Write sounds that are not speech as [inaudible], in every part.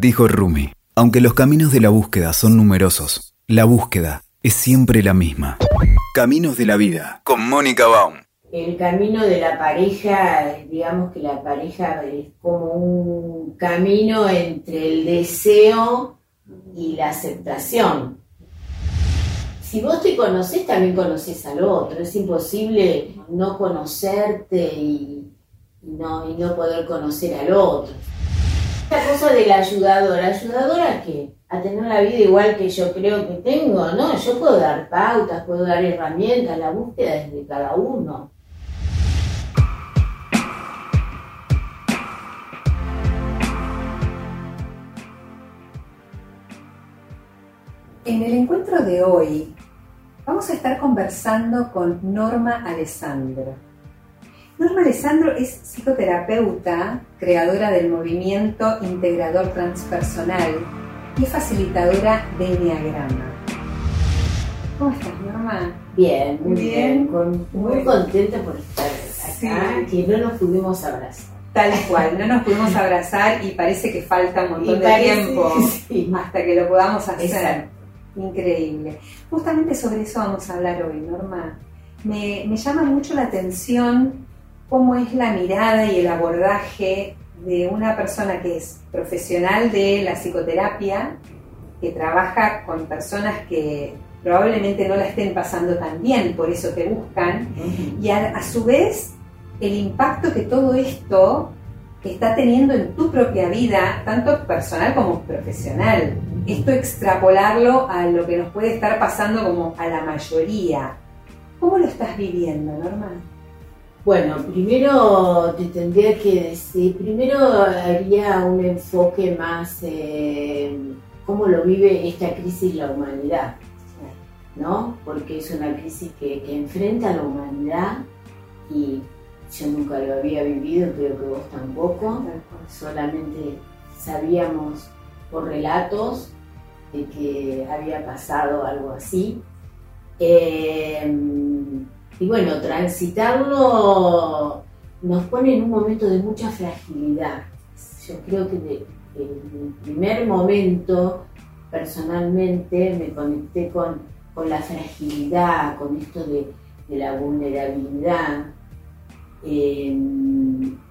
Dijo Rumi, aunque los caminos de la búsqueda son numerosos, la búsqueda es siempre la misma. Caminos de la vida, con Mónica Baum. El camino de la pareja, digamos que la pareja es como un camino entre el deseo y la aceptación. Si vos te conocés, también conoces al otro. Es imposible no conocerte y, no, y no poder conocer al otro. La cosa de la ayudadora, ¿ayudadora qué? A tener la vida igual que yo creo que tengo, ¿no? Yo puedo dar pautas, puedo dar herramientas, la búsqueda es de cada uno. En el encuentro de hoy vamos a estar conversando con Norma Alessandro. Norma Alessandro es psicoterapeuta, creadora del movimiento integrador transpersonal y facilitadora de Enneagrama. ¿Cómo estás, Norma? Bien, muy bien. muy contenta por estar acá, que no nos pudimos abrazar. Tal cual, no nos pudimos abrazar y parece que falta un montón de tiempo hasta que lo podamos hacer. Increíble. Justamente sobre eso vamos a hablar hoy, Norma. Me, me llama mucho la atención cómo es la mirada y el abordaje de una persona que es profesional de la psicoterapia, que trabaja con personas que probablemente no la estén pasando tan bien, por eso te buscan, y a, su vez el impacto que todo esto está teniendo en tu propia vida, tanto personal como profesional. Esto extrapolarlo a lo que nos puede estar pasando como a la mayoría. ¿Cómo lo estás viviendo, Norma? Bueno, primero te tendría que decir, primero haría un enfoque más eh, cómo lo vive esta crisis la humanidad, ¿no? Porque es una crisis que, enfrenta a la humanidad y yo nunca lo había vivido, creo que vos tampoco, solamente sabíamos por relatos de que había pasado algo así. Eh, y bueno, transitarlo nos pone en un momento de mucha fragilidad. Yo creo que en el primer momento, personalmente, me conecté con, la fragilidad, con esto de, la vulnerabilidad. Eh,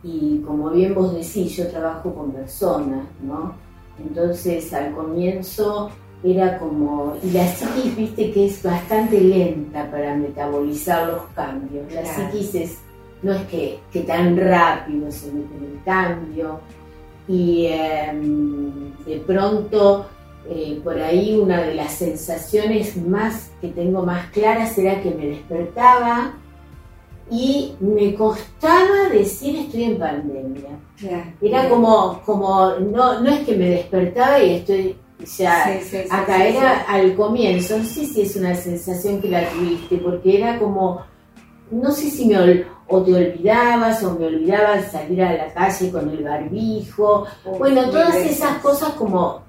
y como bien vos decís, yo trabajo con personas, ¿no? Entonces al comienzo era como, y la psiquis, viste que es bastante lenta para metabolizar los cambios. La psiquis no es que, tan rápido se mete en el cambio. Y em, de pronto, eh, por ahí una de las sensaciones más que tengo más claras era que me despertaba y me costaba decir estoy en pandemia. Era como, como no, no es que me despertaba y estoy sea, acá era al comienzo, no sé si es una sensación que la tuviste, porque era como, no sé si me o te olvidabas o me olvidabas salir a la calle con el barbijo, bueno, todas esas cosas como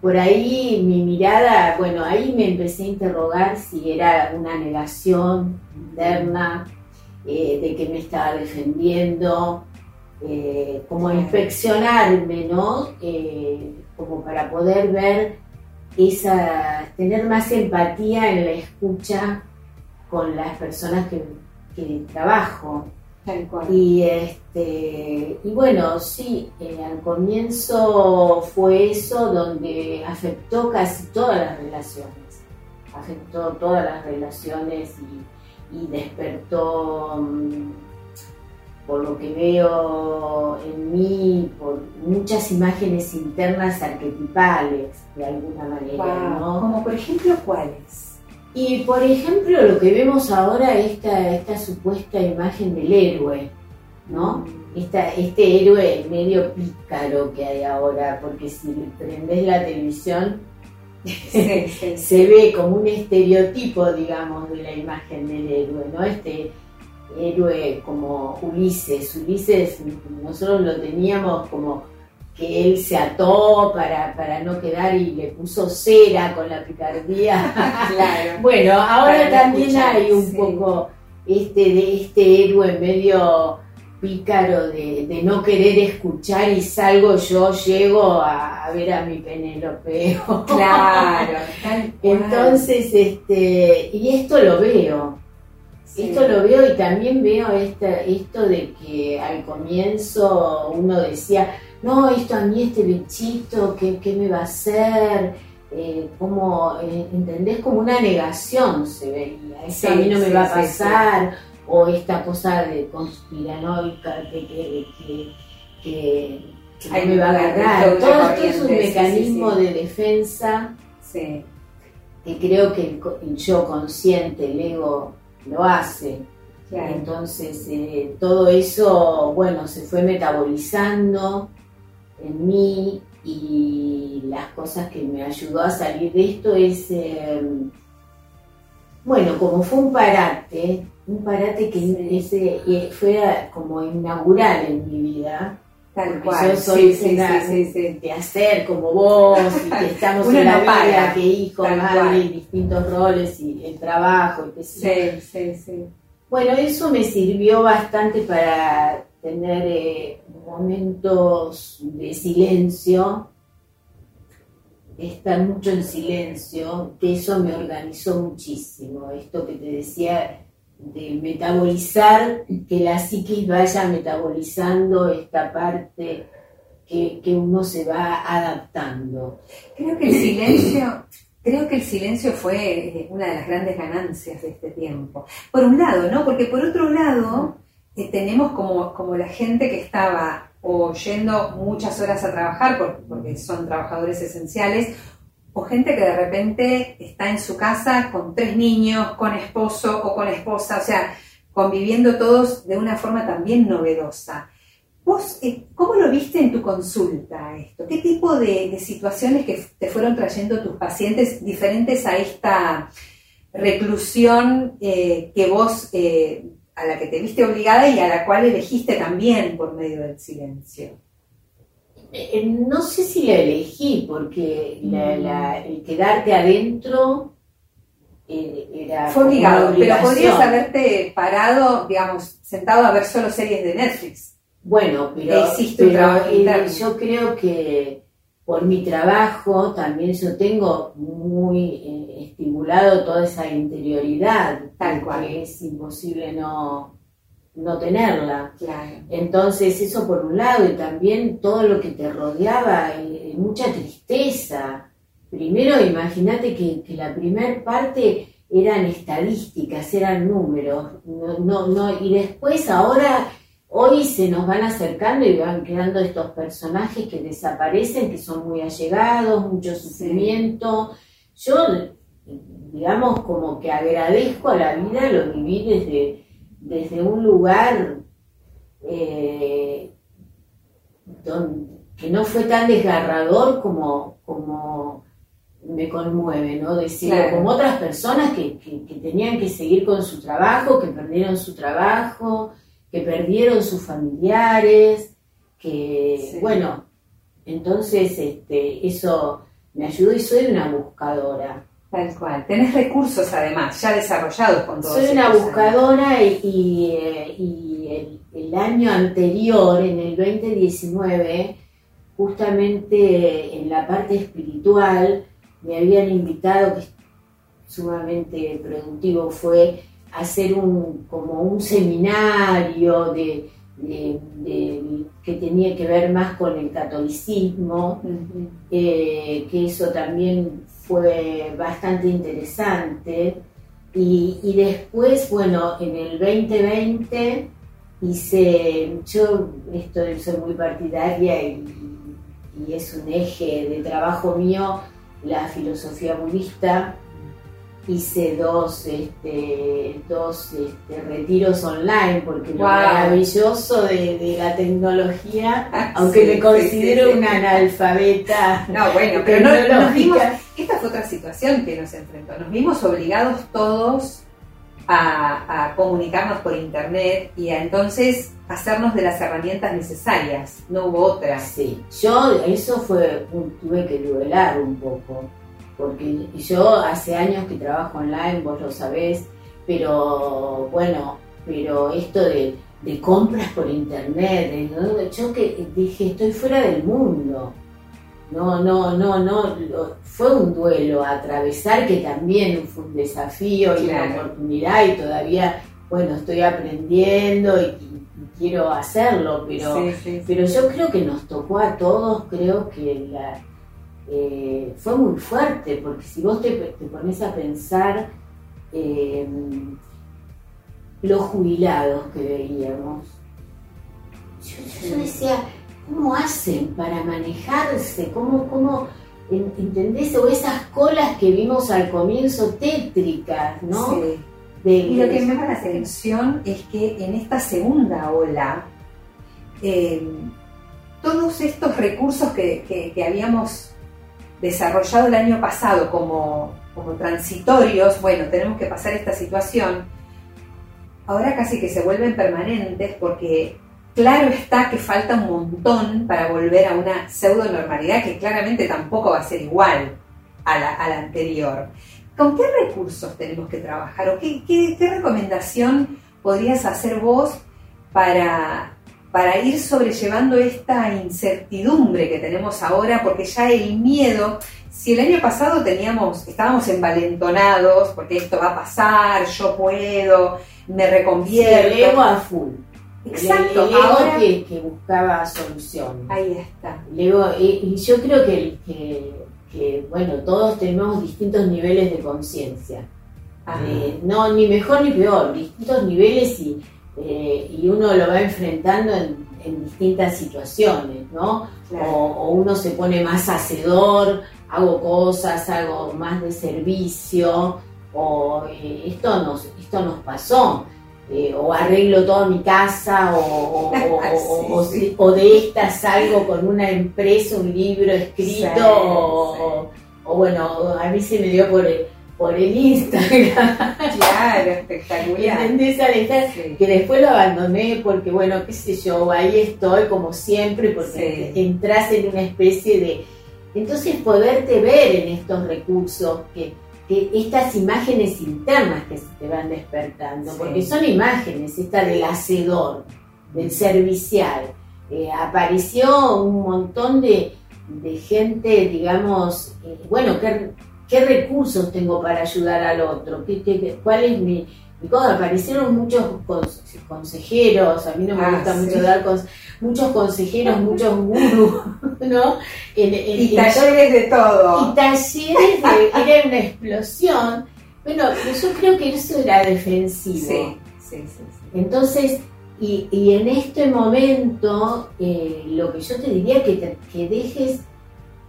por ahí mi mirada, bueno, ahí me empecé a interrogar si era una negación interna eh, de que me estaba defendiendo, eh, como inspeccionarme, ¿no? Eh, como para poder ver esa, tener más empatía en la escucha con las personas que, trabajo. Y, este, y bueno, sí, eh, al comienzo fue eso donde afectó casi todas las relaciones, afectó todas las relaciones y, y despertó mm, por lo que veo en mí, por muchas imágenes internas arquetipales, de alguna manera, ¿no? Como por ejemplo, ¿cuáles? Y por ejemplo, lo que vemos ahora, esta, esta supuesta imagen del héroe, ¿no? Mm. este héroe medio pícaro que hay ahora, porque si prendes la televisión, [laughs] [laughs] se ve como un estereotipo, digamos, de la imagen del héroe, ¿no? Este, héroe como Ulises. Ulises nosotros lo teníamos como que él se ató para, para no quedar y le puso cera con la picardía. [laughs] claro. Bueno, ahora también hay un poco este de este héroe medio pícaro de, no querer escuchar y salgo yo, llego a, ver a mi Penélope. Claro. [laughs] Entonces, este, y esto lo veo. Esto lo veo y también veo esto de que al comienzo uno decía, no, esto a mí, este bichito, ¿qué, qué me va a hacer? Eh, como, eh, ¿entendés? Como una negación se veía. Esto a mí no me va a pasar o esta cosa de conspiranoica que, que, que, que me va a agarrar. Todo esto es un mecanismo de defensa que creo que el, yo consciente, el ego, lo hace. Entonces, eh, todo eso, bueno, se fue metabolizando en mí y las cosas que me ayudó a salir de esto es, eh, bueno, como fue un parate, un parate que ese, eh, fue como inaugural en mi vida. Tal cual. Yo soy de hacer como vos, y que [laughs] estamos en la vida, que hijo, madre, distintos roles y el trabajo. Y sí, sí, sí. Bueno, eso me sirvió bastante para tener eh, momentos de silencio, estar mucho en silencio, que eso me organizó muchísimo. Esto que te decía de metabolizar, que la psiquis vaya metabolizando esta parte que, uno se va adaptando. Creo que el silencio, creo que el silencio fue eh, una de las grandes ganancias de este tiempo. Por un lado, ¿no? Porque por otro lado, eh, tenemos como, como la gente que estaba o yendo muchas horas a trabajar porque son trabajadores esenciales, o gente que de repente está en su casa con tres niños, con esposo o con esposa, o sea, conviviendo todos de una forma también novedosa. ¿Vos eh, cómo lo viste en tu consulta esto? ¿Qué tipo de, situaciones que te fueron trayendo tus pacientes diferentes a esta reclusión eh, que vos, eh, a la que te viste obligada y a la cual elegiste también por medio del silencio? Eh, no sé si la elegí, porque el quedarte adentro eh, era. Fue obligado, pero podrías haberte parado, digamos, sentado a ver solo series de Netflix. Bueno, pero, eh, yo creo que por mi trabajo también yo tengo muy estimulado toda esa interioridad, tal cual es imposible no, no tenerla. Entonces, eso por un lado, y también todo lo que te rodeaba, y, mucha tristeza. Primero, imagínate que, la primera parte eran estadísticas, eran números, no, no, y después ahora, hoy se nos van acercando y van creando estos personajes que desaparecen, que son muy allegados, mucho sufrimiento. Yo, digamos, como que agradezco a la vida, lo viví desde desde un lugar eh, que no fue tan desgarrador como, como me conmueve, ¿no? Decirlo, como otras personas que, tenían que seguir con su trabajo, que perdieron su trabajo, que perdieron sus familiares, que, bueno, entonces este, eso me ayudó y soy una buscadora. Tal cual. Tenés recursos además, ya desarrollados con todo Soy una buscadora y, eh, el, año anterior, en el 2019, justamente en la parte espiritual, me habían invitado, que es sumamente productivo, fue hacer un, como un seminario de, que tenía que ver más con el catolicismo, eh, que eso también fue bastante interesante. Y, después, bueno, en el 2020 hice, yo estoy, soy muy partidaria y, y es un eje de trabajo mío, la filosofía budista, hice dos, este, dos este, retiros online, porque lo maravilloso de, la tecnología, [laughs] ah, aunque me considero una analfabeta. [laughs] No, bueno, pero no, nos vimos, esta fue otra situación que nos enfrentó, nos vimos obligados todos a, comunicarnos por internet y a entonces hacernos de las herramientas necesarias, no hubo otra. Sí, yo eso fue, tuve que duelar un poco porque yo hace años que trabajo online, vos lo sabés, pero bueno, pero esto de, de compras por internet. Yo que dije, estoy fuera del mundo. No, no, no, no. Fue un duelo a atravesar que también fue un desafío y una oportunidad y todavía, bueno, estoy aprendiendo y, quiero hacerlo, pero, pero yo creo que nos tocó a todos, creo que eh, fue muy fuerte, porque si vos te, pones a pensar eh, los jubilados que veíamos, yo, decía, ¿cómo hacen para manejarse? ¿Cómo, cómo entendés? O esas colas que vimos al comienzo tétricas, ¿no? y lo que me llama la atención es que en esta segunda ola, eh, todos estos recursos que, habíamos desarrollado el año pasado como, como transitorios, bueno, tenemos que pasar esta situación, ahora casi que se vuelven permanentes porque claro está que falta un montón para volver a una pseudo normalidad que claramente tampoco va a ser igual a la, anterior. ¿Con qué recursos tenemos que trabajar o qué, recomendación podrías hacer vos para, para ir sobrellevando esta incertidumbre que tenemos ahora? Porque ya el miedo, si el año pasado teníamos, estábamos envalentonados porque esto va a pasar, yo puedo, me reconvierto. el ego a full. Exacto, el, ahora que, buscaba soluciones. Ahí está. y, yo creo que, que que, bueno, todos tenemos distintos niveles de conciencia. Eh, no, ni mejor ni peor, distintos niveles y, eh, y uno lo va enfrentando en, distintas situaciones, ¿no? O, uno se pone más hacedor, hago cosas, hago más de servicio, o eh, esto, nos, esto nos pasó. Eh, o arreglo toda mi casa, o, [laughs] o, de esta salgo con una empresa, un libro escrito, o, bueno, a mí se me dio por el, por el Instagram. Claro, espectacular. ¿Entendés, Que después lo abandoné porque, bueno, qué sé yo, ahí estoy como siempre, porque entras en una especie de... Entonces poderte ver en estos recursos que estas imágenes internas que se te van despertando, porque son imágenes, esta del hacedor, del servicial. Eh, apareció un montón de, gente, digamos, eh, bueno, ¿qué, ¿qué, recursos tengo para ayudar al otro? ¿Qué, cuál es mi, aparecieron muchos consejeros, a mí no me ah, gusta mucho dar con muchos consejeros, muchos gurús, [laughs] ¿no? y talleres de todo. Y talleres de, era una explosión. Bueno, yo creo que eso era defensivo. Sí, sí, sí. Entonces, y, en este momento, eh, lo que yo te diría que, que dejes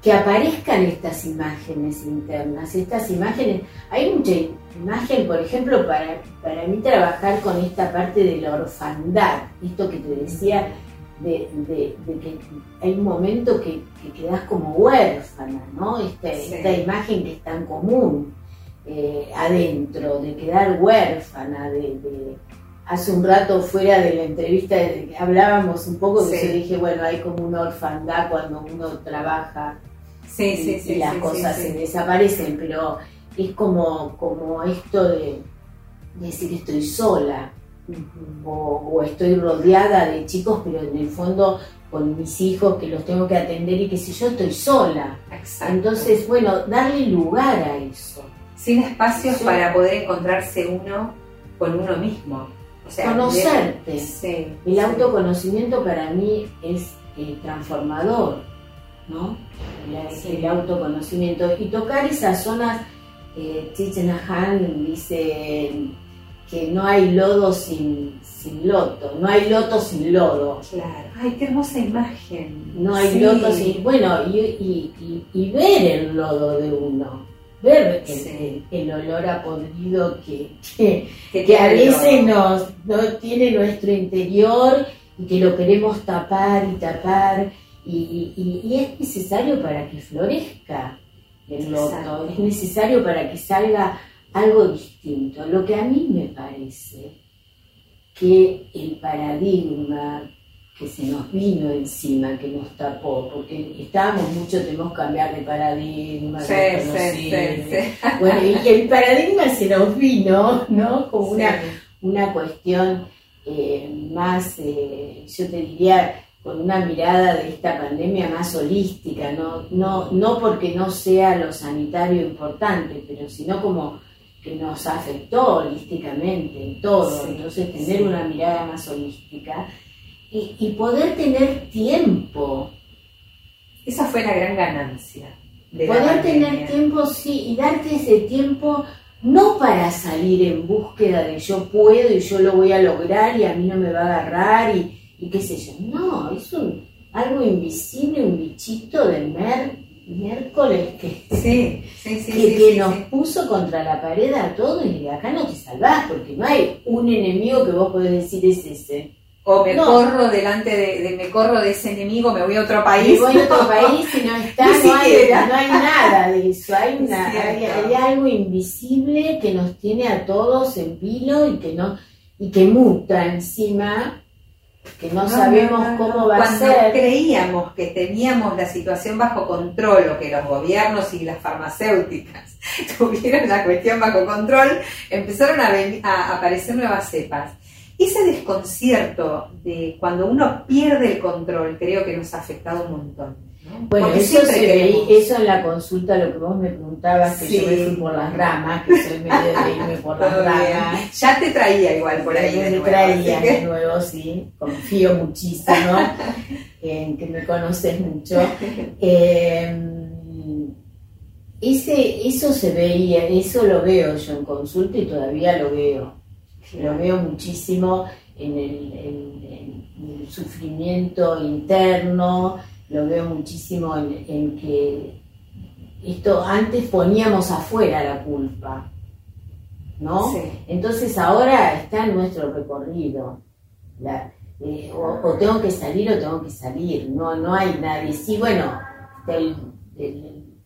que aparezcan estas imágenes internas, estas imágenes, hay mucha imagen, por ejemplo, para, para mí trabajar con esta parte de la orfandad, esto que te decía, de, que hay un momento que, quedas como huérfana, ¿no? Esta, imagen que es tan común eh, adentro, de quedar huérfana, de, hace un rato fuera de la entrevista hablábamos un poco de eso, dije, bueno, hay como una orfandad cuando uno trabaja y, las cosas se desaparecen, pero es como, como esto de, decir estoy sola o, estoy rodeada de chicos, pero en el fondo con mis hijos que los tengo que atender y que si yo estoy sola. Entonces, bueno, darle lugar a eso. Sin espacios para poder encontrarse uno con uno mismo. O sea, Conocerte. el autoconocimiento para mí es eh, transformador, ¿no? El, autoconocimiento. Y tocar esas zonas, eh, Han dice que no hay lodo sin, sin loto, no hay loto sin lodo. Claro, ay, qué hermosa imagen. No hay loto sin. Bueno, y, y, ver el lodo de uno, ver el, olor a podrido que, que, a veces nos, no tiene nuestro interior y que lo queremos tapar y tapar. Y, y es necesario para que florezca el loto, es necesario para que salga algo distinto. Lo que a mí me parece que el paradigma que se nos vino encima, que nos tapó, porque estábamos mucho, tenemos que cambiar de paradigma, sí, sí, sí, [laughs] Bueno, y el paradigma se nos vino, ¿no? Como una, una cuestión eh, más, eh, yo te diría, con una mirada de esta pandemia más holística, no, no, no porque no sea lo sanitario importante, pero sino como que nos afectó holísticamente en todo, entonces tener una mirada más holística y, y, poder tener tiempo. Esa fue la gran ganancia. poder tener tiempo, sí, y darte ese tiempo no para salir en búsqueda de yo puedo y yo lo voy a lograr y a mí no me va a agarrar y, y qué sé yo. No, es un, algo invisible, un bichito de mer, miércoles que, sí, sí, sí, que, nos puso contra la pared a todos y de acá no te salvás porque no hay un enemigo que vos podés decir es ese. O me corro delante de, me corro de ese enemigo, me voy a otro país. Me voy a otro [laughs] país y no [laughs] está, no, hay, no, hay, nada de eso. Hay, [laughs] una, hay, algo invisible que nos tiene a todos en vilo y que no, y que muta encima que no, sabemos cómo va a ser. Cuando creíamos que teníamos la situación bajo control o que los gobiernos y las farmacéuticas [laughs] tuvieron la cuestión bajo control, empezaron a, a aparecer nuevas cepas. Ese desconcierto de cuando uno pierde el control creo que nos ha afectado un montón. Bueno, eso, eso en la consulta, lo que vos me preguntabas, que yo me fui por las ramas, que soy medio de irme [laughs] por las ramas. Ya te traía igual por ahí. Me traía de nuevo, sí. Confío muchísimo [laughs] en que me conoces mucho. Em, ese, eso se veía, eso lo veo yo en consulta y todavía lo veo. Lo veo muchísimo en el, en el sufrimiento interno lo veo muchísimo en, que esto antes poníamos afuera la culpa, ¿no? Entonces ahora está en nuestro recorrido. Eh, o, tengo que salir o tengo que salir, no, no hay nadie. Sí, bueno,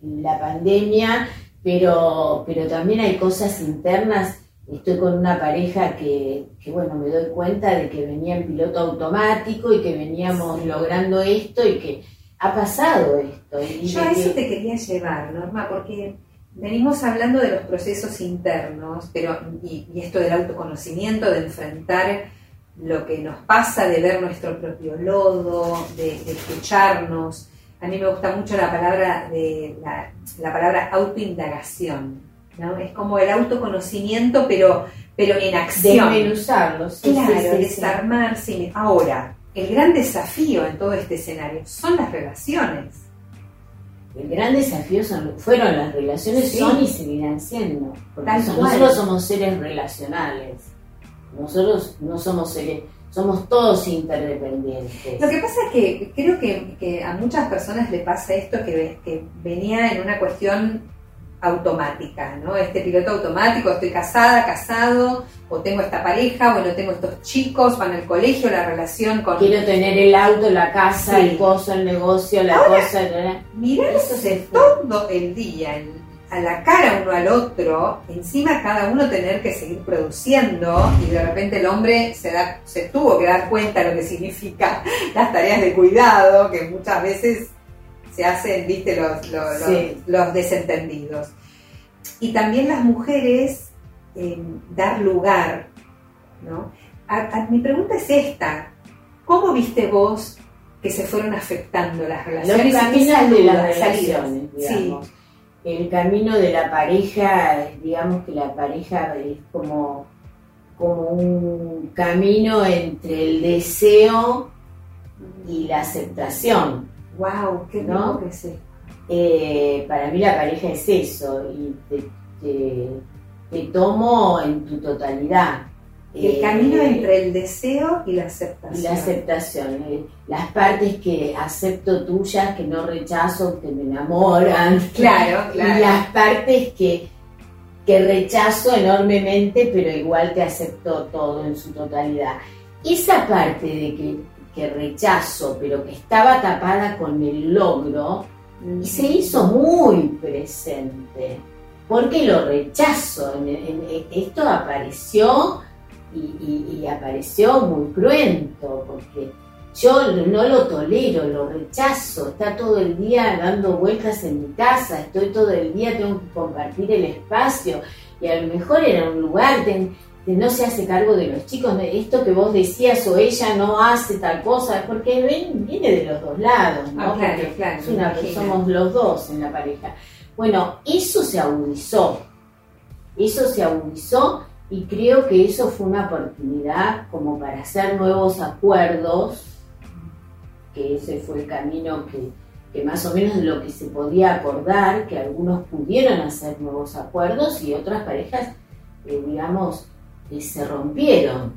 la pandemia, pero, pero también hay cosas internas estoy con una pareja que, bueno, me doy cuenta de que venía en piloto automático y que veníamos logrando esto y que ha pasado esto. Yo a eso te quería llevar, Norma, porque venimos hablando de los procesos internos, pero y, esto del autoconocimiento, de enfrentar lo que nos pasa, de ver nuestro propio lodo, de, escucharnos. A mí me gusta mucho la palabra de la, la palabra autoindagación es como el autoconocimiento, pero, pero en acción. Desmenuzarlo, sí, Claro, desarmarse. Ahora, el gran desafío en todo este escenario son las relaciones. El gran desafío fueron las relaciones, son y seguirán siendo. Porque nosotros somos seres relacionales. Nosotros no somos seres, somos todos interdependientes. Lo que pasa es que creo que, a muchas personas le pasa esto que, que venía en una cuestión automática, ¿no? Este piloto automático, estoy casada, casado, o tengo esta pareja, bueno, tengo estos chicos, van al colegio, la relación con... Quiero tener el auto, la casa, el coso, el negocio, la cosa... Mirarse todo el día a la cara uno al otro, encima cada uno tener que seguir produciendo y de repente el hombre se, da, se tuvo que dar cuenta de lo que significa [laughs] las tareas de cuidado, que muchas veces se hacen, viste, los, los, desentendidos. Y también las mujeres dar lugar, ¿no? mi pregunta es esta, ¿cómo viste vos que se fueron afectando las relaciones? Los caminos de las relaciones, digamos. El camino de la pareja, digamos que la pareja es como, como un camino entre el deseo y la aceptación. ¡Wow! ¡Qué ¿no? que sé! Eh, para mí la pareja es eso, y te, tomo en tu totalidad. El eh, camino entre el deseo y la aceptación. Y la aceptación. Eh, las partes que acepto tuyas, que no rechazo, que me enamoran. Claro, [laughs] claro. Y las partes que, que rechazo enormemente, pero igual te acepto todo en su totalidad. Esa parte de que que rechazo, pero que estaba tapada con el logro, y se hizo muy presente. Porque lo rechazo, esto apareció y, apareció muy cruento, porque yo no lo tolero, lo rechazo, está todo el día dando vueltas en mi casa, estoy todo el día, tengo que compartir el espacio, y a lo mejor era un lugar, este, no se hace cargo de los chicos, esto que vos decías o ella no hace tal cosa, porque ven, viene de los dos lados, ¿no? Ah, claro, somos los dos en la pareja. Bueno, eso se agudizó, eso se agudizó y creo que eso fue una oportunidad como para hacer nuevos acuerdos, que ese fue el camino que, que más o menos de lo que se podía acordar, que algunos pudieron hacer nuevos acuerdos y otras parejas, eh, digamos, eh, se rompieron.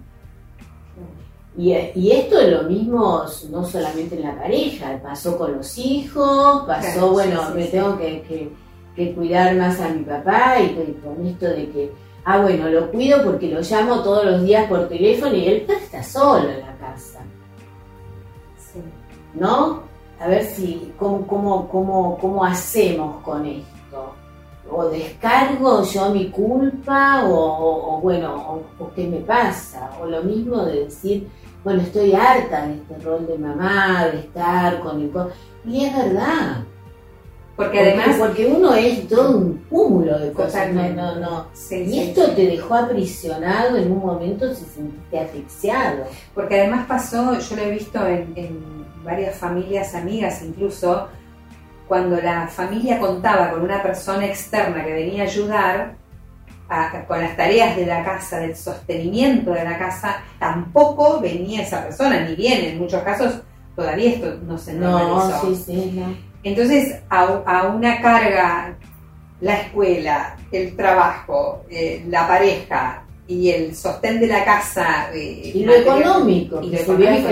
Y, esto es lo mismo no solamente en la pareja, pasó con los hijos, pasó, bueno, me tengo que, cuidar más a mi papá y con esto de que, ah, bueno, lo cuido porque lo llamo todos los días por teléfono y él está solo en la casa. ¿No? a ver si, cómo, cómo, cómo, cómo hacemos con esto. O descargo yo mi culpa, o, bueno, o, qué me pasa. O lo mismo de decir, bueno, estoy harta de este rol de mamá, de estar con el... Y es verdad. Porque, además... Porque uno es todo un cúmulo de cosas. No, no, no. y esto te dejó aprisionado en un momento, se sentiste asfixiado. Porque además pasó, yo lo he visto en varias familias amigas incluso, cuando la familia contaba con una persona externa que venía a ayudar con las tareas de la casa, del sostenimiento de la casa, tampoco venía esa persona, ni bien en muchos casos todavía esto no se normalizó. No, sí, sí, no. Entonces, a, una carga, la escuela, el trabajo, eh, la pareja y el sostén de la casa. Eh, y lo económico, y lo económico,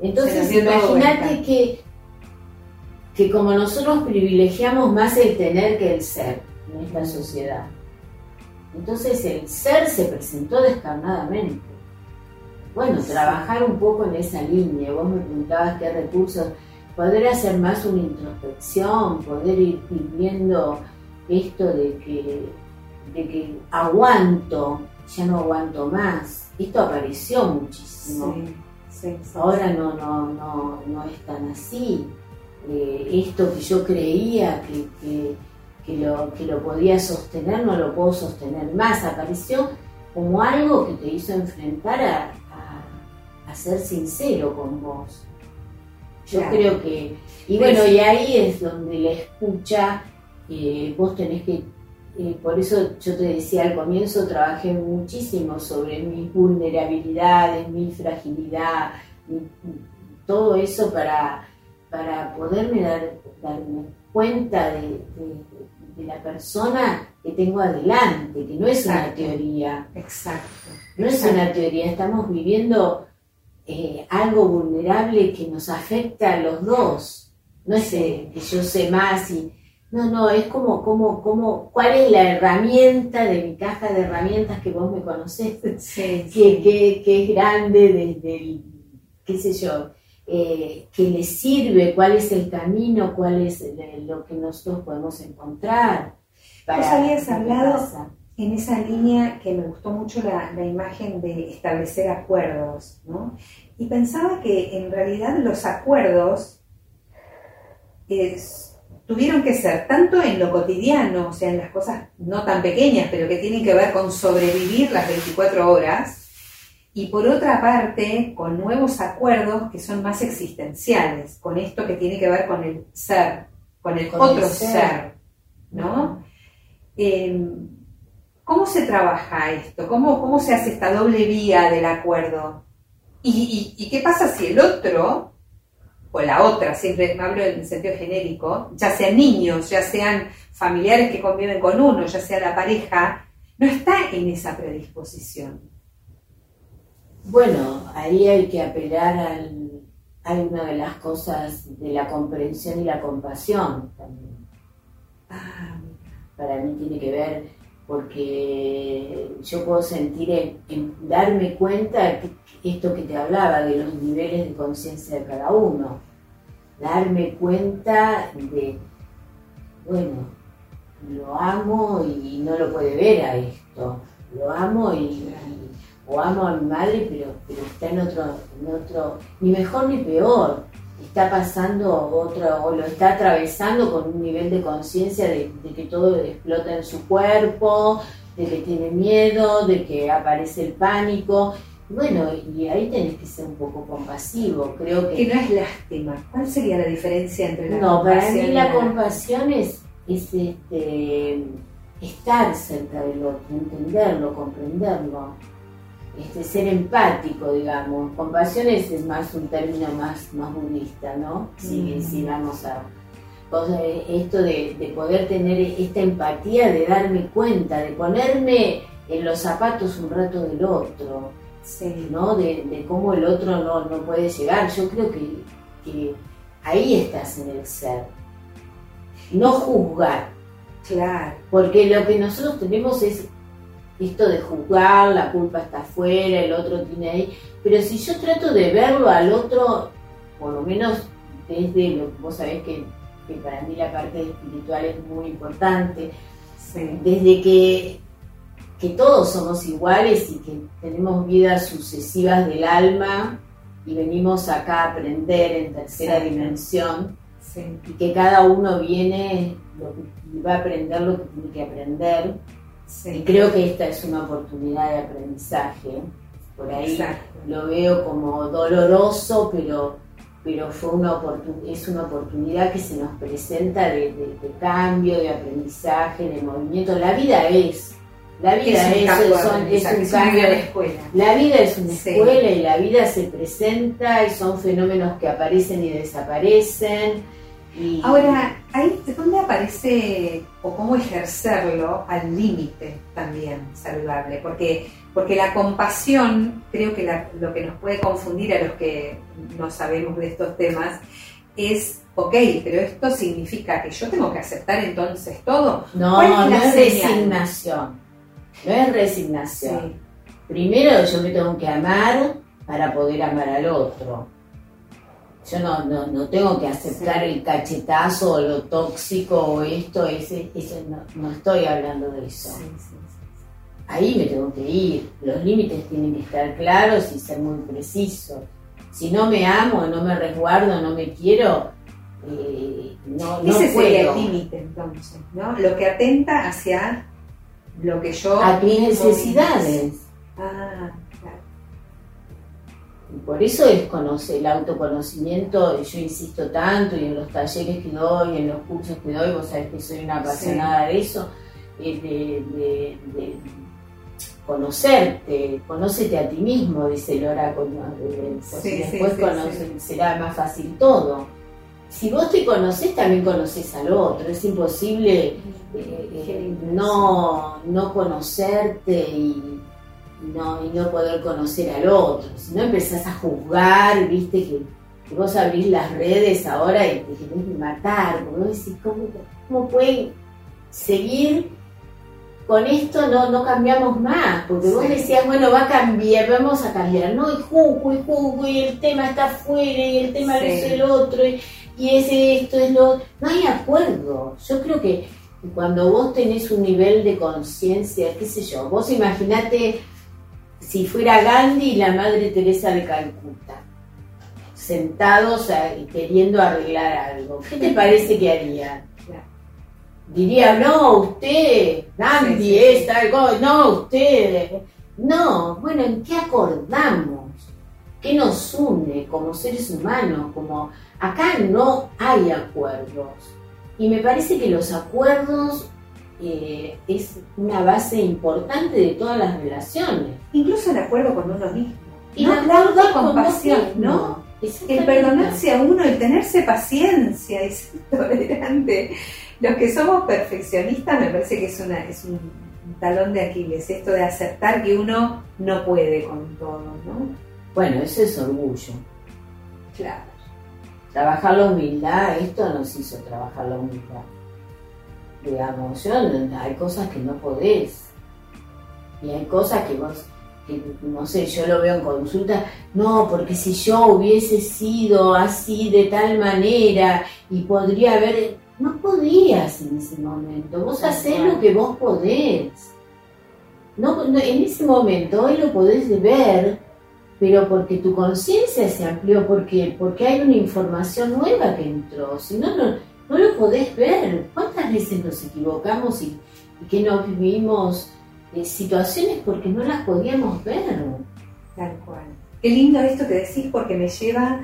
entonces imagínate que, que como nosotros privilegiamos más el tener que el ser en esta sociedad, entonces el ser se presentó descarnadamente. Bueno, trabajar un poco en esa línea, vos me preguntabas qué recursos, poder hacer más una introspección, poder ir, viendo esto de que, de que aguanto, ya no aguanto más. Esto apareció muchísimo. Ahora no, no, no, no es tan así. Eh, esto que yo creía que, que, lo, que lo podía sostener, no lo puedo sostener más. Apareció como algo que te hizo enfrentar a, a, ser sincero con vos. Yo creo que, y bueno, y ahí es donde la escucha, eh, vos tenés que por eso yo te decía al comienzo, trabajé muchísimo sobre mis vulnerabilidades, mi fragilidad, todo eso para, para poderme dar, darme cuenta de, la persona que tengo adelante, que no es una teoría. Exacto. No es una teoría, estamos viviendo eh, algo vulnerable que nos afecta a los dos. No es eh, que yo sé más y no, no, es como, como, como, ¿cuál es la herramienta de mi caja de herramientas que vos me conocés? que, que, es grande desde el, qué sé yo, eh, que le sirve, cuál es el camino, cuál es lo que nosotros podemos encontrar. Para, vos habías hablado en esa línea que me gustó mucho la, la imagen de establecer acuerdos, ¿no? Y pensaba que en realidad los acuerdos es tuvieron que ser tanto en lo cotidiano, o sea, en las cosas no tan pequeñas, pero que tienen que ver con sobrevivir las 24 horas, y por otra parte, con nuevos acuerdos que son más existenciales, con esto que tiene que ver con el ser, con el otro ser. ¿no? Em, ¿Cómo se trabaja esto? ¿Cómo, ¿Cómo se hace esta doble vía del acuerdo? y qué pasa si el otro o la otra, siempre me hablo en sentido genérico, ya sean niños, ya sean familiares que conviven con uno, ya sea la pareja, no está en esa predisposición. Bueno, ahí hay que apelar al, a una de las cosas de la comprensión y la compasión también. Ah, para mí tiene que ver porque yo puedo sentir, en, darme cuenta que esto que te hablaba de los niveles de conciencia de cada uno, darme cuenta de, bueno, lo amo y no lo puede ver a esto, lo amo y, o amo a mi madre, pero, pero está en otro, en otro, ni mejor ni peor, está pasando otro, o lo está atravesando con un nivel de conciencia de, que todo explota en su cuerpo de que tiene miedo, de que aparece el pánico. Bueno, y ahí tenés que ser un poco compasivo, creo que... Que no es lástima. ¿Cuál sería la diferencia entre la no, compasión? No, para mí la, compasión es, es este, estar cerca del otro, entenderlo, comprenderlo, este, ser empático, digamos. Compasión es, más un término más, más budista, ¿no? Si, mm. si vamos a esto de, poder tener esta empatía, de darme cuenta, de ponerme en los zapatos un rato del otro, ¿no? De, cómo el otro no, no, puede llegar. Yo creo que, ahí estás en el ser. No juzgar. Claro. Porque lo que nosotros tenemos es esto de juzgar, la culpa está afuera, el otro tiene ahí. Pero si yo trato de verlo al otro, por lo menos desde lo que vos sabés que que para mí la parte espiritual es muy importante. Desde que, que todos somos iguales y que tenemos vidas sucesivas del alma y venimos acá a aprender en tercera dimensión y que cada uno viene y va a aprender lo que tiene que aprender. Y creo que esta es una oportunidad de aprendizaje. Por ahí lo veo como doloroso, pero pero fue una es una oportunidad que se nos presenta de, cambio, de aprendizaje, de movimiento. La vida es, la vida es, un cambio de escuela. La vida es una escuela y la vida se presenta y son fenómenos que aparecen y desaparecen. Ahora, ahí dónde aparece o cómo ejercerlo al límite también saludable, porque porque la compasión, creo que lo que nos puede confundir a los que no sabemos de estos temas, es, ok, pero esto significa que yo tengo que aceptar entonces todo. No, no es resignación. No es resignación. Primero yo me tengo que amar para poder amar al otro. Yo no, no, tengo que aceptar el cachetazo o lo tóxico o esto, ese, eso no, no estoy hablando de eso ahí me tengo que ir. Los límites tienen que estar claros y ser muy precisos. Si no me amo, no me resguardo, no me quiero, eh, no, no Ese sería el límite entonces, ¿no? Lo que atenta hacia lo que yo... A mis necesidades. Ah. Y por eso es conocer, el autoconocimiento, yo insisto tanto, y en los talleres que doy, en los cursos que doy, vos sabés que soy una apasionada de eso, de, de conocerte, conócete a ti mismo, dice el oráculo. después será más fácil todo. Si vos te conoces, también conoces al otro. Es imposible eh, eh, no, no conocerte y no, y no poder conocer al otro. Si no empezás a juzgar, viste que, vos abrís las redes ahora y te querés matar, porque vos decís, ¿cómo, cómo pueden seguir con esto no, no cambiamos más, porque vos decías, bueno, va a cambiar, vamos a cambiar, ¿no? Y jugo, y jugo, y el tema está afuera, y el tema es el otro, y, es esto, es lo No hay acuerdo. Yo creo que cuando vos tenés un nivel de conciencia, qué sé yo, vos imaginate si fuera Gandhi y la Madre Teresa de Calcuta, sentados queriendo arreglar algo, ¿qué te parece que harían? diría, no, usted, Gandhi no, usted. No, bueno, ¿en qué acordamos? ¿Qué nos une como seres humanos? Como acá no hay acuerdos. Y me parece que los acuerdos eh, es una base importante de todas las relaciones. Incluso el acuerdo con uno mismo. Y la con compasión, ¿no? El perdonarse a uno, el tenerse paciencia [laughs] y ser tolerante los que somos perfeccionistas me parece que es, una, es un talón de Aquiles, esto de aceptar que uno no puede con todo, ¿no? Bueno, eso es orgullo. Claro. Trabajar la humildad, esto nos hizo trabajar la humildad. Digamos, yo, hay cosas que no podés. Y hay cosas que vos, que, no sé, yo lo veo en consulta, no, porque si yo hubiese sido así de tal manera y podría haber, no podías en ese momento. Vos hacés lo que vos podés. No, en ese momento hoy lo podés ver, pero porque tu conciencia se amplió, porque, porque hay una información nueva que entró. Si no, no, lo podés ver. ¿Cuántas veces nos equivocamos y, que nos vivimos eh, situaciones porque no las podíamos ver. Tal cual. Qué lindo esto que decís porque me lleva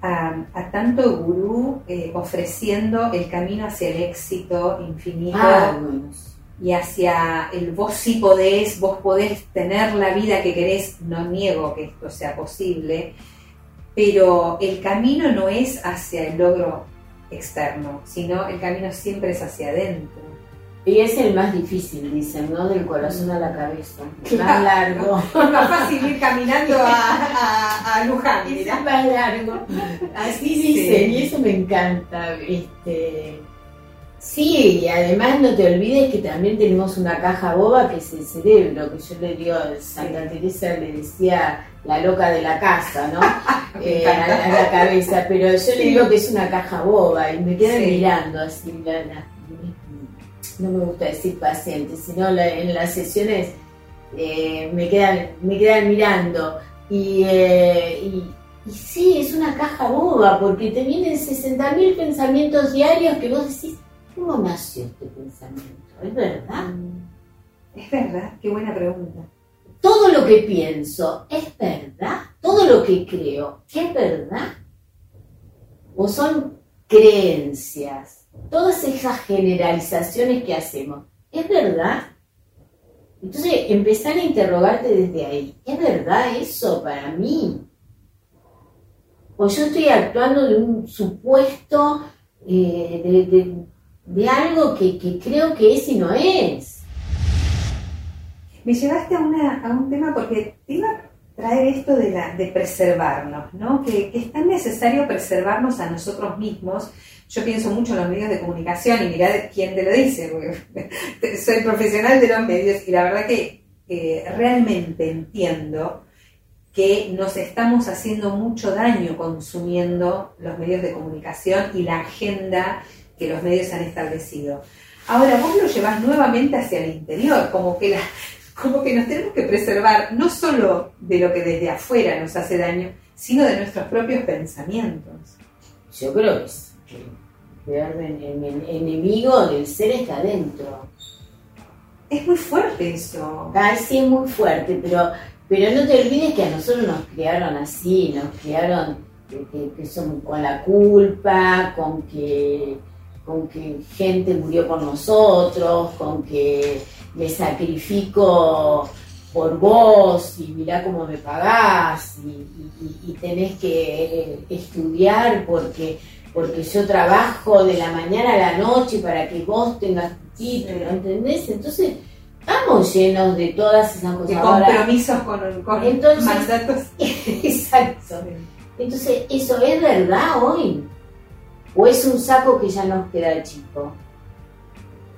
a, tanto gurú eh, ofreciendo el camino hacia el éxito infinito ah, y hacia el vos sí podés, vos podés tener la vida que querés, no niego que esto sea posible, pero el camino no es hacia el logro externo, sino el camino siempre es hacia adentro. Y es el más difícil, dicen, ¿no? Del corazón a la cabeza. Más largo. [laughs] Es más fácil ir caminando a, a, Luján, Es más largo. Así dicen, y eso me encanta. Este, sí, y además no te olvides que también tenemos una caja boba que es el cerebro, que yo le digo, Santa Teresa le decía la loca de la casa, ¿no? [laughs] Eh, a, la cabeza, pero yo le digo que es una caja boba y me quedan mirando así la no me gusta decir pacientes, sino en las sesiones eh, me, quedan, me quedan mirando. Eh, y, y, sí, es una caja boba, porque te vienen 60.000 pensamientos diarios que vos decís, ¿cómo nació este pensamiento? ¿Es verdad? Mm. Es verdad, qué buena pregunta. Todo lo que pienso, ¿es verdad? Todo lo que creo, ¿es verdad? ¿O son creencias? todas esas generalizaciones que hacemos, ¿es verdad? Entonces, empezar a interrogarte desde ahí, ¿es verdad eso para mí? O yo estoy actuando de un supuesto eh, de, algo que, creo que es y no es. Me llevaste a, a un tema porque te iba a traer esto de, la, de preservarnos, ¿no? Que, es tan necesario preservarnos a nosotros mismos yo pienso mucho en los medios de comunicación y mirá quién te lo dice, porque [laughs] soy profesional de los medios y la verdad que realmente entiendo que nos estamos haciendo mucho daño consumiendo los medios de comunicación y la agenda que los medios han establecido. Ahora vos lo llevas nuevamente hacia el interior, como que, como que nos tenemos que preservar no solo de lo que desde afuera nos hace daño, sino de nuestros propios pensamientos. Yo creo que el enemigo del ser está adentro. Es muy fuerte eso. Ay, sí, es muy fuerte, pero, pero no te olvides que a nosotros nos criaron así, nos criaron que, son con la culpa, con que, con que gente murió por nosotros, con que me sacrifico por vos y mirá cómo me pagás y tenés que estudiar porque porque yo trabajo de la mañana a la noche para que vos tengas tu título, ¿entendés? Entonces, estamos llenos de todas esas cosas. De compromisos con, con Entonces, mandatos. [laughs] Exacto. Entonces, ¿eso es verdad hoy? ¿O es un saco que ya nos queda chico?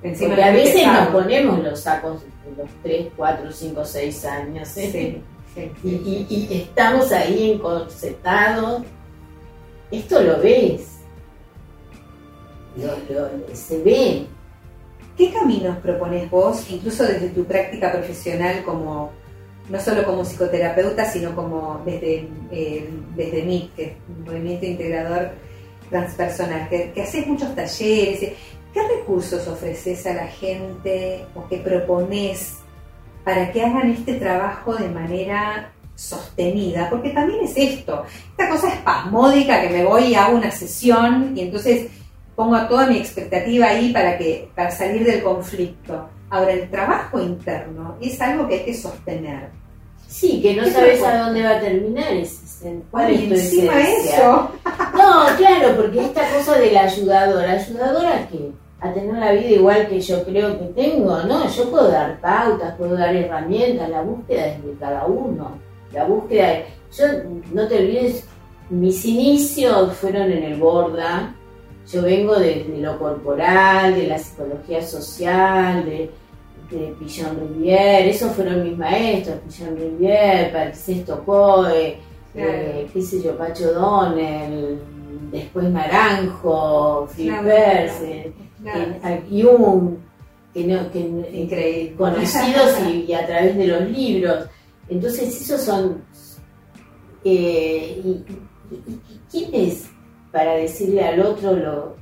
Porque a veces nos ponemos los sacos de los 3, 4, 5, 6 años. ¿eh? Sí, sí, y, y, y, estamos ahí encorsetados. Esto lo ves se ve. ¿Qué caminos propones vos, incluso desde tu práctica profesional como no solo como psicoterapeuta, sino como desde, eh, desde MIT, que es un movimiento integrador transpersonal, que, que haces muchos talleres? ¿Qué recursos ofreces a la gente o qué propones para que hagan este trabajo de manera sostenida? Porque también es esto, esta cosa espasmódica que me voy y hago una sesión y entonces pongo toda mi expectativa ahí para, que, para salir del conflicto. Ahora, el trabajo interno es algo que hay que sostener. Sí, que no sabes a dónde va a terminar. Es, ¿Cuál es encima eso? No, claro, porque esta cosa del ayudador, ayudador a qué? A tener la vida igual que yo creo que tengo, ¿no? Yo puedo dar pautas, puedo dar herramientas, la búsqueda es de cada uno. La búsqueda, yo no te olvides, mis inicios fueron en el Borda, yo vengo de, lo corporal, de la psicología social, de, de Pillon Rivière, esos fueron mis maestros, Pillon Rivière, Patrice Tocoe, eh, qué sé yo, Pacho Donnell, después Naranjo, Philip Perse, Jung, que, que conocidos y, a través de los libros. Entonces esos son... Eh, y, ¿Quién es para decirle al otro lo,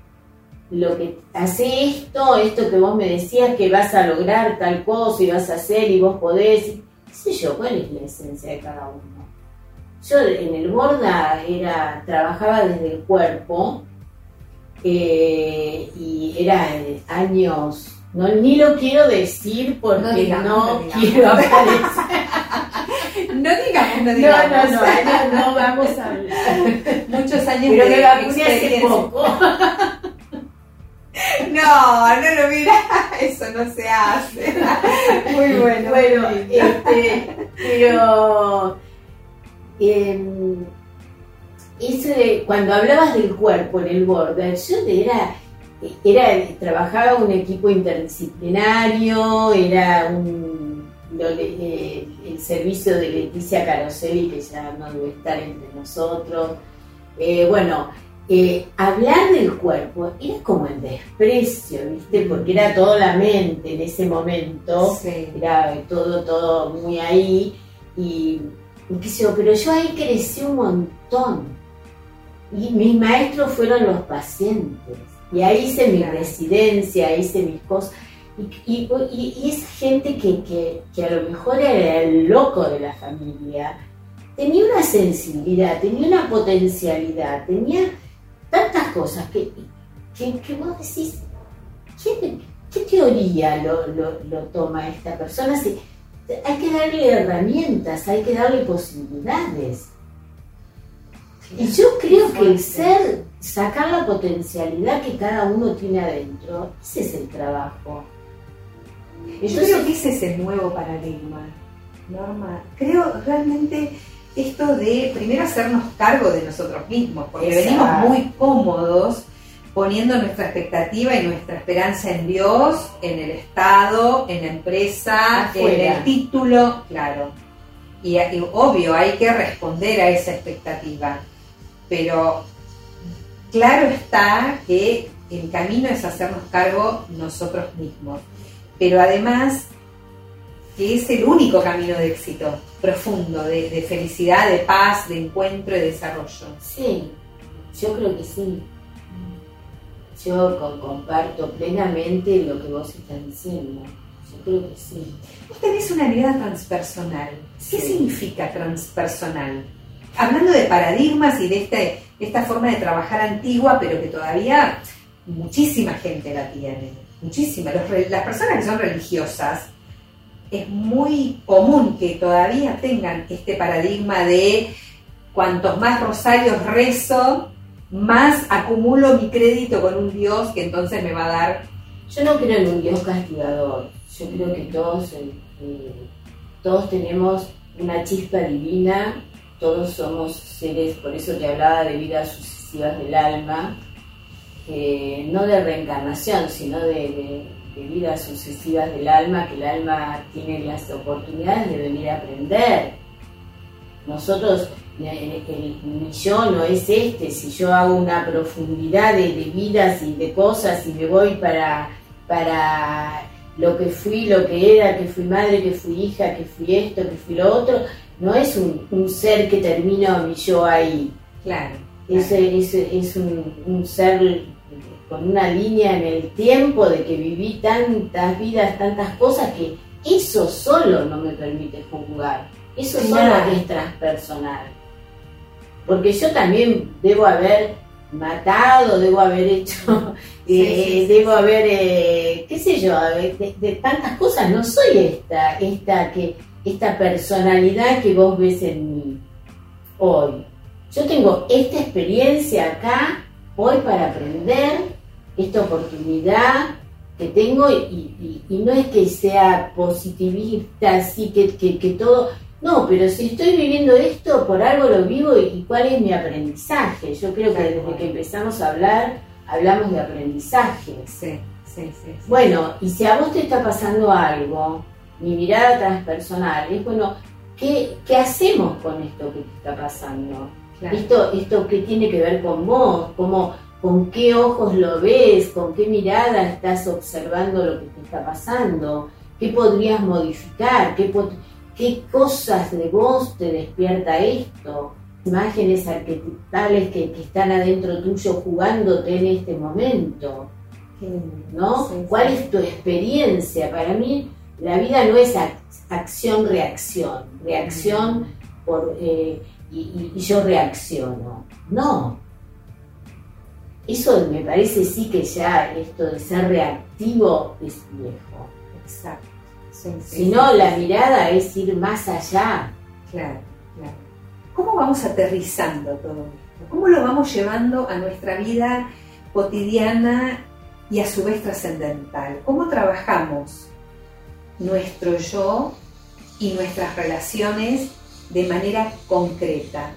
lo que hace esto, esto que vos me decías que vas a lograr tal cosa y vas a hacer y vos podés, qué yo, cuál es la esencia de cada uno. Yo en el Borda era, trabajaba desde el cuerpo eh, y era años, no, ni lo quiero decir porque no, quiero aparecer. [laughs] no digamos, no digamos. No, no, no, no, vamos a hablar. Muchos años Pero de hace poco. [laughs] No, no lo mira, eso no se hace. Muy bueno. Bueno, este, pero eh, cuando hablabas del cuerpo en el border, yo era, era, trabajaba un equipo interdisciplinario, era un, eh, el servicio de Leticia Caroselli, que ya no debe estar entre nosotros. Eh, bueno, eh, hablar del cuerpo era como el desprecio, ¿viste? Porque era toda la mente en ese momento, era todo, todo muy ahí. Y pero yo ahí crecí un montón. Y mis maestros fueron los pacientes. Y ahí hice mi residencia, hice mis cosas. Y, y, esa gente que, a lo mejor era el loco de la familia, tenía una sensibilidad, tenía una potencialidad, tenía tantas cosas que, que, vos decís, ¿qué, teoría lo, lo, toma esta persona? hay que darle herramientas, hay que darle posibilidades. Y yo creo que el ser, sacar la potencialidad que cada uno tiene adentro, ese es el trabajo. yo creo que ese es el nuevo paradigma, Norma. Creo realmente esto de primero hacernos cargo de nosotros mismos, porque venimos muy cómodos poniendo nuestra expectativa y nuestra esperanza en Dios, en el Estado, en la empresa, en el título, claro. Y, obvio, hay que responder a esa expectativa. Pero claro está que el camino es hacernos cargo nosotros mismos. Pero además que es el único camino de éxito profundo, de, de felicidad, de paz, de encuentro y desarrollo. Sí, yo creo que sí yo comparto plenamente lo que vos estás diciendo. Yo creo que sí. Vos tenés una mirada transpersonal. ¿Qué significa transpersonal? Hablando de paradigmas y de este, esta forma de trabajar antigua, pero que todavía muchísima gente la tiene. Muchísima. las personas que son religiosas, es muy común que todavía tengan este paradigma de cuantos más rosarios rezo, más acumulo mi crédito con un Dios que entonces me va a dar. Yo no creo en un Dios castigador. Yo creo que todos, eh, eh, todos tenemos una chispa divina, todos somos seres, por eso te hablaba de vidas sucesivas del alma, no de reencarnación, sino de, de vidas sucesivas del alma, que el alma tiene las oportunidades de venir a aprender. Nosotros mi yo no es este, si yo hago una profundidad de, vidas y de cosas y me voy para, para lo que fui, lo que era, que fui madre, que fui hija, que fui esto, que fui lo otro, no es un, ser que termina mi yo ahí. Claro. Es, es, un, ser con una línea en el tiempo de que viví tantas vidas, tantas cosas que eso solo no me permite juzgar. Eso solo es transpersonal porque yo también debo haber matado, debo haber hecho, [laughs] eh, debo haber, eh, qué sé yo, de, tantas cosas. No soy esta, esta, que, esta personalidad que vos ves en mí hoy. Yo tengo esta experiencia acá hoy para aprender, esta oportunidad que tengo y, no es que sea positivista, así que, que, que todo no, pero si estoy viviendo esto, por algo lo vivo y, cuál es mi aprendizaje. Yo creo que desde que empezamos a hablar, hablamos de aprendizaje. Sí, sí, sí, Bueno, y si a vos te está pasando algo, mi mirada transpersonal es, bueno, ¿qué, hacemos con esto que te está pasando? Esto, esto qué tiene que ver con vos, ¿Cómo, con qué ojos lo ves, con qué mirada estás observando lo que te está pasando, qué podrías modificar, qué ¿Qué cosas de vos te despierta esto? Imágenes arquetipales que, están adentro tuyo jugándote en este momento. ¿no? ¿Cuál es tu experiencia? Para mí, la vida no es acción-reacción, reacción por, eh, y, yo reacciono. No. Eso me parece sí que ya esto de ser reactivo es viejo. Exacto. si no, la mirada es ir más allá. Claro, claro. ¿Cómo vamos aterrizando todo esto? ¿Cómo lo vamos llevando a nuestra vida cotidiana y a su vez trascendental? ¿Cómo trabajamos nuestro yo y nuestras relaciones de manera concreta?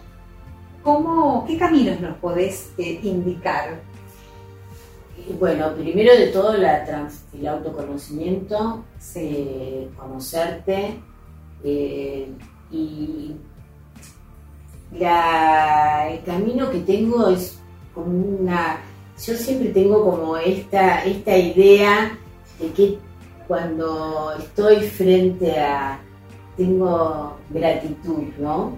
¿Cómo, ¿Qué caminos nos podés eh, indicar? Bueno, primero de todo la el autoconocimiento, conocerte eh, y el camino que tengo es como una yo siempre tengo como esta, esta idea de que cuando estoy frente a, tengo gratitud, ¿no?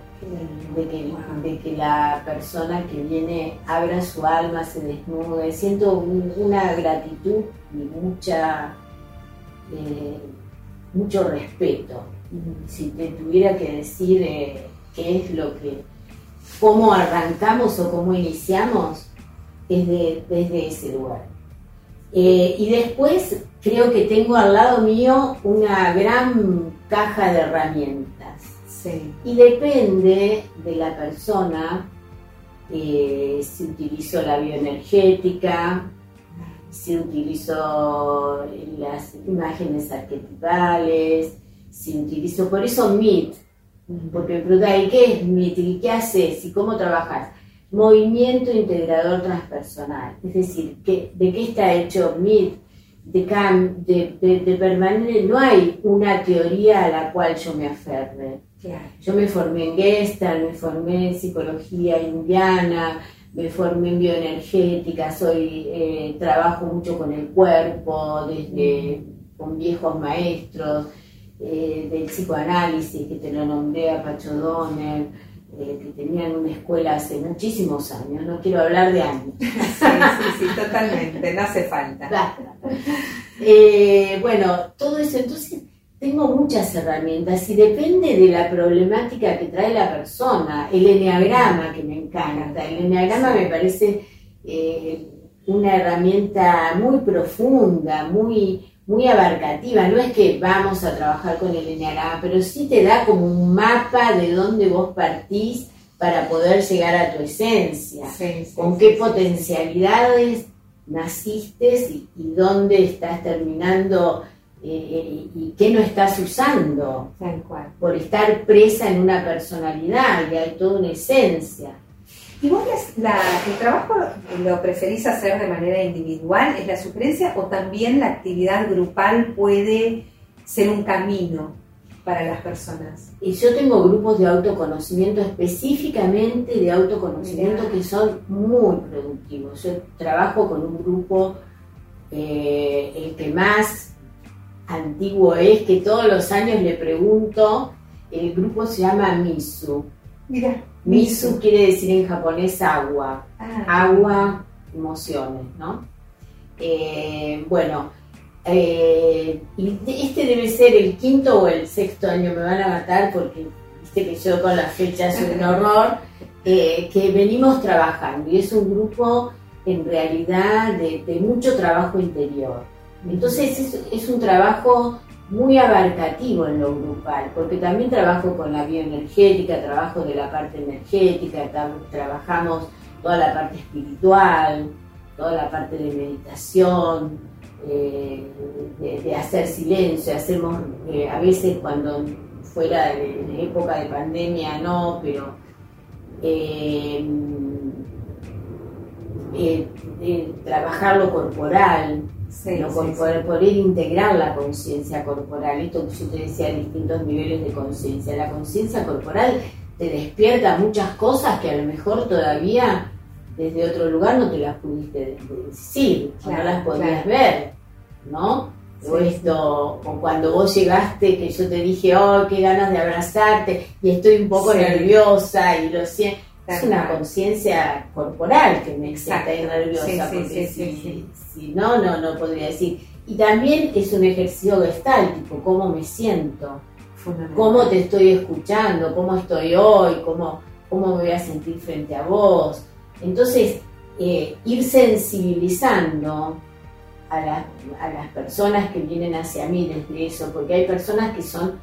De que, de que la persona que viene abra su alma, se desnude, siento una gratitud y mucha, eh, mucho respeto. Si te tuviera que decir eh, qué es lo que, cómo arrancamos o cómo iniciamos, desde, desde ese lugar. Eh, y después creo que tengo al lado mío una gran caja de herramientas. Y depende de la persona eh, si utilizo la bioenergética, si utilizo las imágenes arquetipales, si utilizo, por eso MIT, porque me preguntan, ¿y qué es MIT? ¿Y qué haces? ¿Y cómo trabajas? Movimiento integrador transpersonal. Es decir, que, ¿de qué está hecho MIT? De, de, de, permanente, no hay una teoría a la cual yo me aferre. Yo me formé en Gestalt, me formé en psicología indiana, me formé en bioenergética, soy, eh, trabajo mucho con el cuerpo, desde con viejos maestros eh, del psicoanálisis, que te lo nombré a Pacho Donner, eh, que tenían una escuela hace muchísimos años, no quiero hablar de años. [laughs] Sí, sí, sí, totalmente, no hace falta. Eh, bueno, todo eso, entonces tengo muchas herramientas y depende de la problemática que trae la persona, el enneagrama que me encanta, el enneagrama me parece eh, una herramienta muy profunda, muy muy abarcativa, no es que vamos a trabajar con el enneagrama, pero sí te da como un mapa de dónde vos partís para poder llegar a tu esencia, con qué potencialidades naciste y, dónde estás terminando eh, eh, y qué no estás usando, por estar presa en una personalidad y hay toda una esencia. ¿Y vos el trabajo lo preferís hacer de manera individual? ¿Es la sugerencia o también la actividad grupal puede ser un camino para las personas? Y yo tengo grupos de autoconocimiento, específicamente de autoconocimiento, que son muy productivos. Yo trabajo con un grupo, eh, el que más antiguo es, que todos los años le pregunto, el grupo se llama Misu. Mira. Misu quiere decir en japonés agua, ah. agua, emociones, ¿no? Eh, bueno, eh, y este debe ser el quinto o el sexto año, me van a matar porque viste que yo con las fechas soy un [laughs] horror, eh, que venimos trabajando y es un grupo en realidad de, mucho trabajo interior. Entonces es un trabajo muy abarcativo en lo grupal, porque también trabajo con la bioenergética, trabajo de la parte energética, trabajamos toda la parte espiritual, toda la parte de meditación, eh, de, hacer silencio, hacemos eh, a veces cuando fuera de, época de pandemia no, pero eh, trabajar lo corporal, por poder, integrar la conciencia corporal. Esto que yo te decía, distintos niveles de conciencia. La conciencia corporal te despierta muchas cosas que a lo mejor todavía desde otro lugar no te las pudiste decir, no las podías ver, ¿no? o esto, o cuando vos llegaste, que yo te dije, oh, qué ganas de abrazarte, y estoy un poco nerviosa, y lo siento Es una conciencia corporal que me excita y nerviosa, porque si, no, no, no podría decir. Y también es un ejercicio gestáltico, cómo me siento, cómo te estoy escuchando, cómo estoy hoy, cómo, cómo me voy a sentir frente a vos. Entonces, eh, ir sensibilizando a, a, las personas que vienen hacia mí desde eso, porque hay personas que son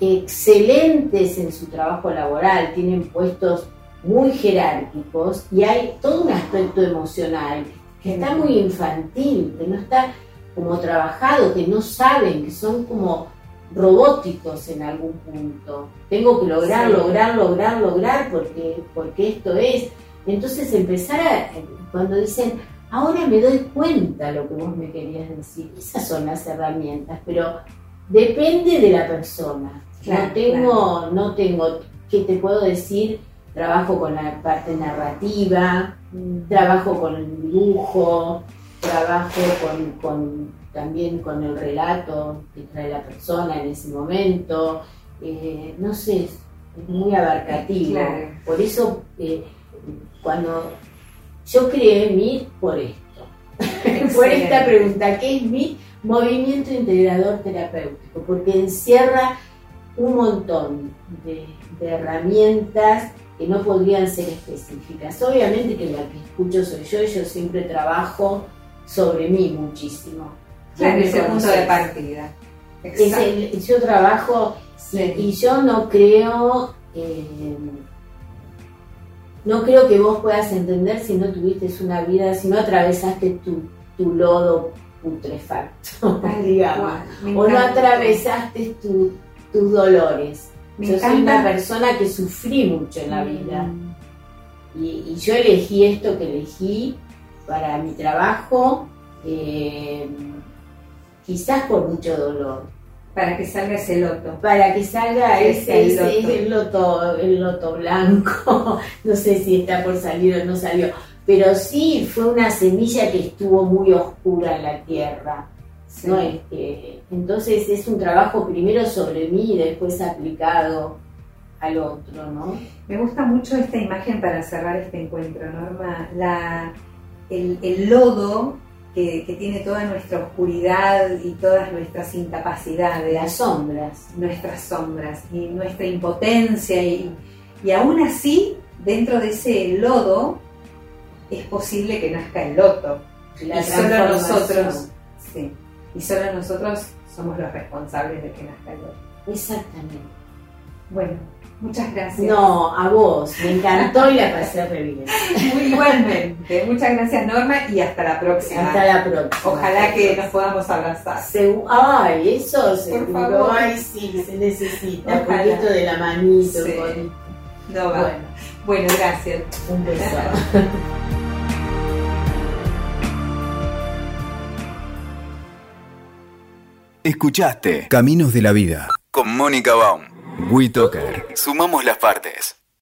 excelentes en su trabajo laboral, tienen puestos muy jerárquicos y hay todo un aspecto emocional que está muy infantil, que no está como trabajado, que no saben, que son como robóticos en algún punto. Tengo que lograr, lograr, lograr, lograr porque, porque esto es. Entonces empezar a, cuando dicen, ahora me doy cuenta lo que vos me querías decir, esas son las herramientas, pero depende de la persona. no tengo, no tengo, ¿qué te puedo decir? Trabajo con la parte narrativa, trabajo con el dibujo, trabajo con, también con el relato que trae la persona en ese momento. Eh, no sé, es muy abarcativo. Por eso, eh, cuando yo creé MIT por esto, [laughs] por esta pregunta, ¿qué es MIT? Movimiento Integrador Terapéutico, porque encierra un montón de, de herramientas que no podrían ser específicas. Obviamente que la que escucho soy yo y yo siempre trabajo sobre mí muchísimo. Claro, ese punto de partida. yo trabajo y, yo no creo, eh, no creo que vos puedas entender si no tuviste una vida, si no atravesaste tu, tu lodo putrefacto, [laughs] digamos, o no atravesaste tus dolores. Yo soy una persona que sufrí mucho en la vida. Mm. Y, yo elegí esto que elegí para mi trabajo, eh, quizás por mucho dolor. Para que salga ese loto. Para que salga ese, el, loto. el loto blanco. [laughs] no sé si está por salir o no salió. Pero sí fue una semilla que estuvo muy oscura en la tierra. ¿No? Este, entonces es un trabajo primero sobre mí y después aplicado al otro, ¿no? Me gusta mucho esta imagen para cerrar este encuentro, Norma. La, el, lodo que, tiene toda nuestra oscuridad y todas nuestras incapacidades. Las sombras. Nuestras sombras y nuestra impotencia. Y, y aún así, dentro de ese lodo, es posible que nazca el loto. y solo nosotros, sí, y solo nosotros somos los responsables de que nazca el loto. Exactamente. Bueno, Muchas gracias. No, a vos. Me encantó y la pasé re bien. Muy [laughs] igualmente. Muchas gracias, Norma, y hasta la próxima. Hasta la próxima. Ojalá que nos podamos abrazar. Ay, eso seguro. Ay, sí, se necesita. Un poquito de la manito. No va. Bueno. bueno, gracias. Un beso. [laughs] Escuchaste Caminos de la Vida con Mónica Baum. WeToker. Sumamos las partes.